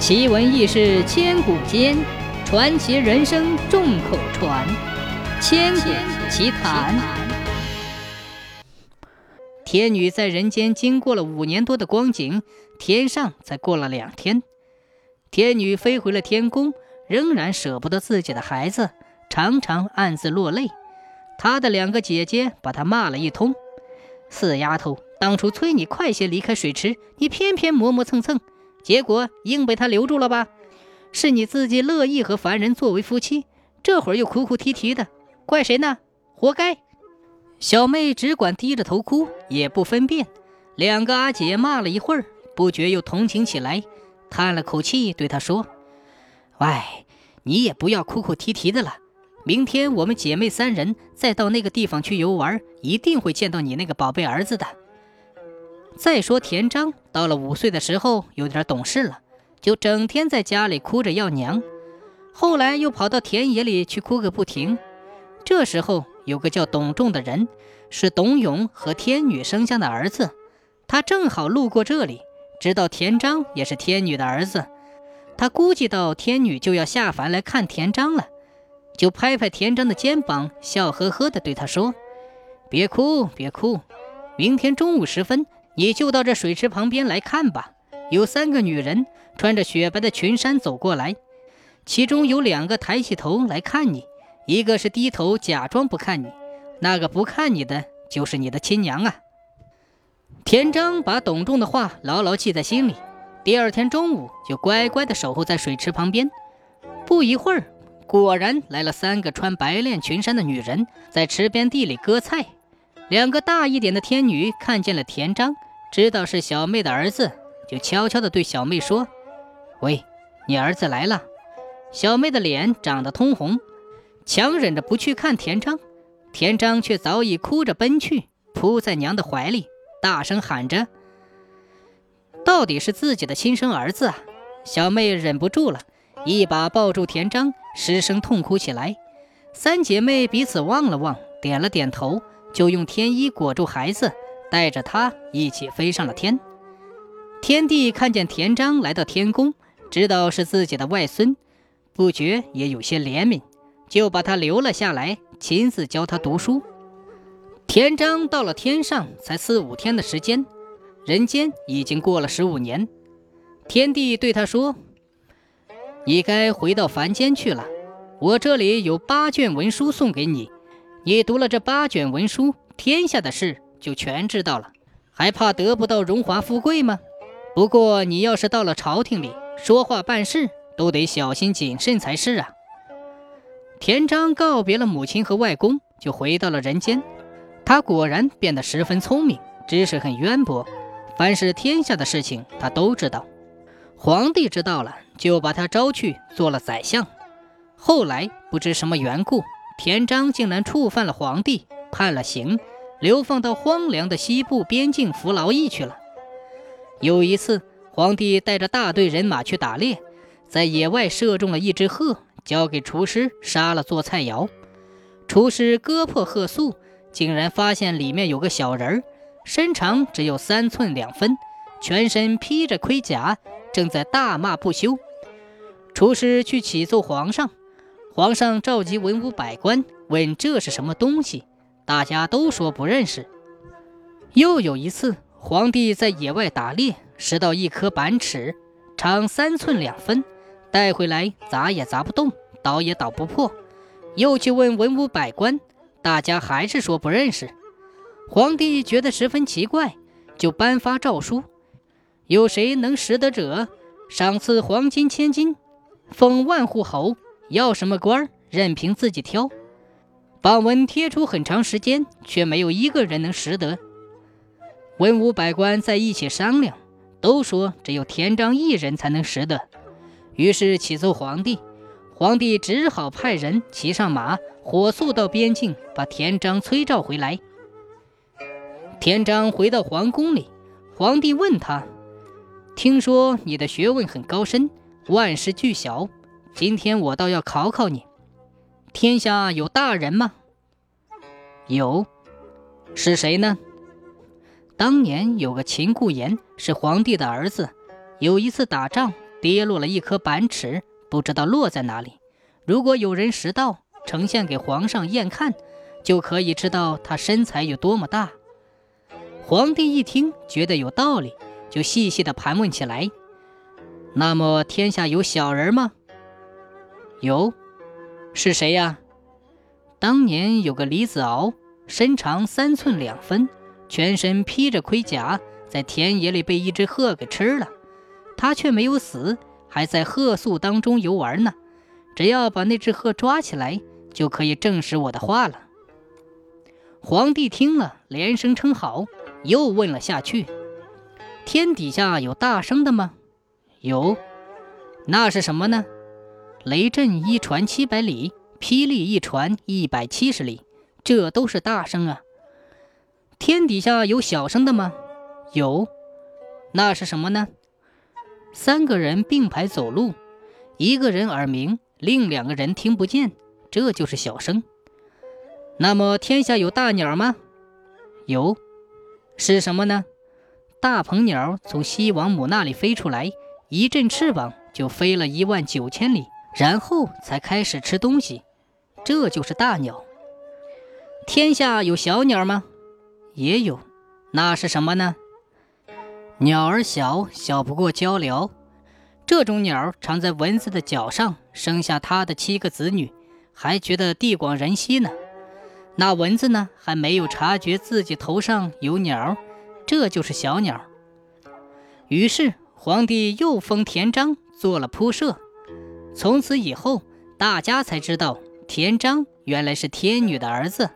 奇闻异事千古间，传奇人生众口传。千古奇谈。天女在人间经过了五年多的光景，天上才过了两天。天女飞回了天宫，仍然舍不得自己的孩子，常常暗自落泪。她的两个姐姐把她骂了一通：“死丫头，当初催你快些离开水池，你偏偏磨磨蹭蹭。”结果硬被他留住了吧？是你自己乐意和凡人作为夫妻，这会儿又哭哭啼啼的，怪谁呢？活该！小妹只管低着头哭，也不分辨。两个阿姐骂了一会儿，不觉又同情起来，叹了口气，对她说：“喂，你也不要哭哭啼啼的了。明天我们姐妹三人再到那个地方去游玩，一定会见到你那个宝贝儿子的。”再说田章到了五岁的时候，有点懂事了，就整天在家里哭着要娘。后来又跑到田野里去哭个不停。这时候有个叫董仲的人，是董永和天女生下的儿子，他正好路过这里，知道田章也是天女的儿子，他估计到天女就要下凡来看田章了，就拍拍田章的肩膀，笑呵呵地对他说：“别哭，别哭，明天中午时分。”你就到这水池旁边来看吧。有三个女人穿着雪白的裙衫走过来，其中有两个抬起头来看你，一个是低头假装不看你，那个不看你的就是你的亲娘啊。田章把董仲的话牢牢记在心里，第二天中午就乖乖地守候在水池旁边。不一会儿，果然来了三个穿白练裙衫的女人，在池边地里割菜。两个大一点的天女看见了田章，知道是小妹的儿子，就悄悄地对小妹说：“喂，你儿子来了。”小妹的脸涨得通红，强忍着不去看田章，田章却早已哭着奔去，扑在娘的怀里，大声喊着：“到底是自己的亲生儿子啊！”小妹忍不住了，一把抱住田章，失声痛哭起来。三姐妹彼此望了望，点了点头。就用天衣裹住孩子，带着他一起飞上了天。天帝看见田章来到天宫，知道是自己的外孙，不觉也有些怜悯，就把他留了下来，亲自教他读书。田章到了天上才四五天的时间，人间已经过了十五年。天帝对他说：“你该回到凡间去了，我这里有八卷文书送给你。”你读了这八卷文书，天下的事就全知道了，还怕得不到荣华富贵吗？不过你要是到了朝廷里，说话办事都得小心谨慎才是啊。田章告别了母亲和外公，就回到了人间。他果然变得十分聪明，知识很渊博，凡是天下的事情他都知道。皇帝知道了，就把他招去做了宰相。后来不知什么缘故。田章竟然触犯了皇帝，判了刑，流放到荒凉的西部边境服劳役去了。有一次，皇帝带着大队人马去打猎，在野外射中了一只鹤，交给厨师杀了做菜肴。厨师割破鹤粟，竟然发现里面有个小人儿，身长只有三寸两分，全身披着盔甲，正在大骂不休。厨师去启奏皇上。皇上召集文武百官，问这是什么东西，大家都说不认识。又有一次，皇帝在野外打猎，拾到一颗板尺，长三寸两分，带回来砸也砸不动，捣也捣不破。又去问文武百官，大家还是说不认识。皇帝觉得十分奇怪，就颁发诏书：有谁能识得者，赏赐黄金千金，封万户侯。要什么官儿，任凭自己挑。榜文贴出很长时间，却没有一个人能识得。文武百官在一起商量，都说只有田章一人才能识得。于是启奏皇帝，皇帝只好派人骑上马，火速到边境，把田章催召回来。田章回到皇宫里，皇帝问他：“听说你的学问很高深，万事俱晓。”今天我倒要考考你，天下有大人吗？有，是谁呢？当年有个秦固言，是皇帝的儿子。有一次打仗，跌落了一颗板尺，不知道落在哪里。如果有人拾到，呈现给皇上验看，就可以知道他身材有多么大。皇帝一听，觉得有道理，就细细的盘问起来。那么，天下有小人吗？有，是谁呀？当年有个李子敖，身长三寸两分，全身披着盔甲，在田野里被一只鹤给吃了，他却没有死，还在鹤宿当中游玩呢。只要把那只鹤抓起来，就可以证实我的话了。皇帝听了，连声称好，又问了下去：“天底下有大声的吗？”“有。”“那是什么呢？”“雷震一传七百里，霹雳一传一百七十里，这都是大声啊。”“天底下有小声的吗？”“有。”“那是什么呢？”“三个人并排走路，一个人耳鸣。”另两个人听不见，这就是小声。那么天下有大鸟吗？有，是什么呢？大鹏鸟从西王母那里飞出来，一阵翅膀就飞了一万九千里，然后才开始吃东西，这就是大鸟。天下有小鸟吗？也有，那是什么呢？鸟儿小小不过鹪鹩。这种鸟常在蚊子的脚上生下它的七个子女，还觉得地广人稀呢。那蚊子呢，还没有察觉自己头上有鸟，这就是小鸟。于是皇帝又封田章做了铺设。从此以后，大家才知道田章原来是天女的儿子。